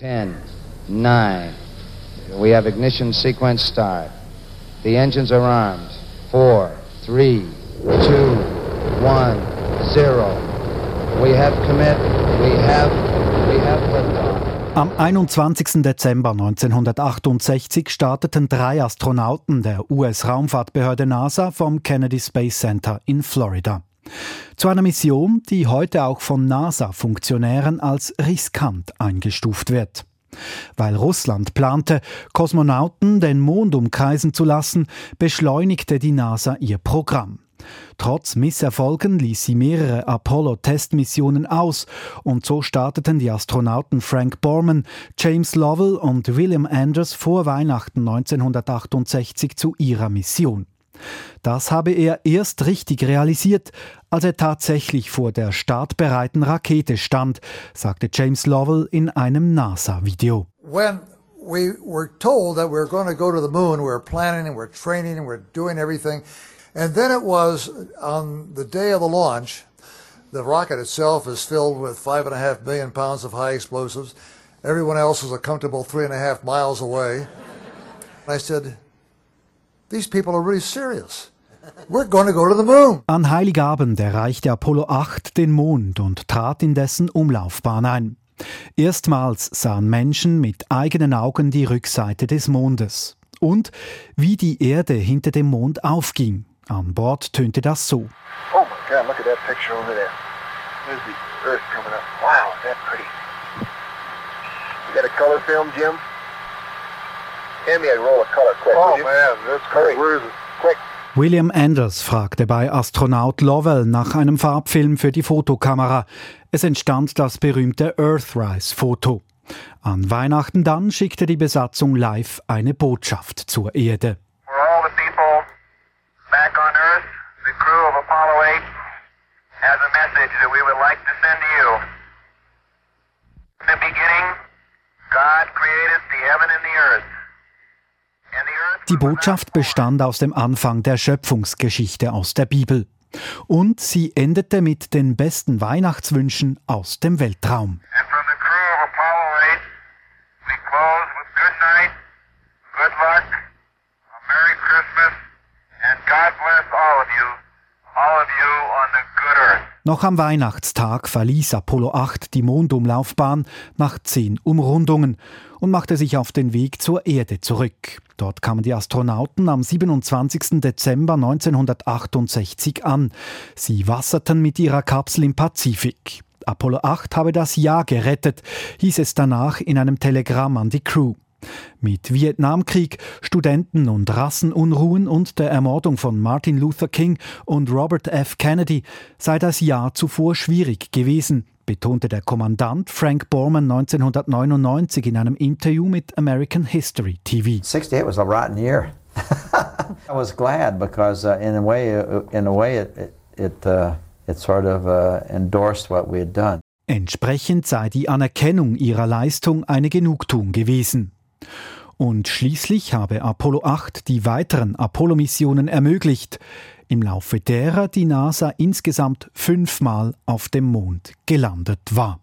10, 9. We have ignition sequence start. The engines are armed. 4, 3, 2, 1, 0. We have commit. We have, we have liftoff. Am 21. Dezember 1968 starteten drei Astronauten der US-Raumfahrtbehörde NASA vom Kennedy Space Center in Florida. Zu einer Mission, die heute auch von NASA-Funktionären als riskant eingestuft wird. Weil Russland plante, Kosmonauten den Mond umkreisen zu lassen, beschleunigte die NASA ihr Programm. Trotz Misserfolgen ließ sie mehrere Apollo-Testmissionen aus und so starteten die Astronauten Frank Borman, James Lovell und William Anders vor Weihnachten 1968 zu ihrer Mission. Das habe er erst richtig realisiert, als er tatsächlich vor der startbereiten Rakete stand, sagte James Lovell in einem NASA-Video. When we were told that we were going to go to the moon, we were planning and we we're training and we we're doing everything. And then it was on the day of the launch, the rocket itself is filled with five and a half million pounds of high explosives. Everyone else is a comfortable three and a half miles away. I said, these people are really serious. We're going to go to the moon. An Heiligabend erreichte Apollo 8 den Mond und trat in dessen Umlaufbahn ein. Erstmals sahen Menschen mit eigenen Augen die Rückseite des Mondes und wie die Erde hinter dem Mond aufging. An Bord tönte das so. Oh my God, look at that picture over there. There's the Earth coming up. Wow, is that pretty. You got a color film, Jim? Hand me a roll of color quick. Oh man, that's great. Where is it? Quick. William Anders fragte bei Astronaut Lovell nach einem Farbfilm für die Fotokamera. Es entstand das berühmte Earthrise-Foto. An Weihnachten dann schickte die Besatzung live eine Botschaft zur Erde. For all the people back on Earth, the crew of Apollo 8 has a message that we would like to send to you. In the beginning, God created the heaven and the earth. And the earth Die Botschaft bestand aus dem Anfang der Schöpfungsgeschichte aus der Bibel. Und sie endete mit den besten Weihnachtswünschen aus dem Weltraum. And from the crew of Apollo 8, we close with good night, good luck, a Merry Christmas, and God bless all of you, all of you on the good earth. Noch am Weihnachtstag verließ Apollo 8 die Mondumlaufbahn nach zehn Umrundungen und machte sich auf den Weg zur Erde zurück. Dort kamen die Astronauten am 27. Dezember 1968 an. Sie wasserten mit ihrer Kapsel im Pazifik. Apollo 8 habe das Jahr gerettet, hieß es danach in einem Telegramm an die Crew. Mit Vietnamkrieg, Studenten- und Rassenunruhen und der Ermordung von Martin Luther King und Robert F. Kennedy sei das Jahr zuvor schwierig gewesen, betonte der Kommandant Frank Borman 1999 in einem Interview mit American History TV. 68 was a rotten year. I was glad because, uh, in a way, uh, in a way, it it it, uh, it sort of uh, endorsed what we had done. Entsprechend sei die Anerkennung ihrer Leistung eine Genugtuung gewesen. Und schließlich habe Apollo 8 die weiteren Apollo-Missionen ermöglicht, im Laufe derer die NASA insgesamt fünfmal auf dem Mond gelandet war.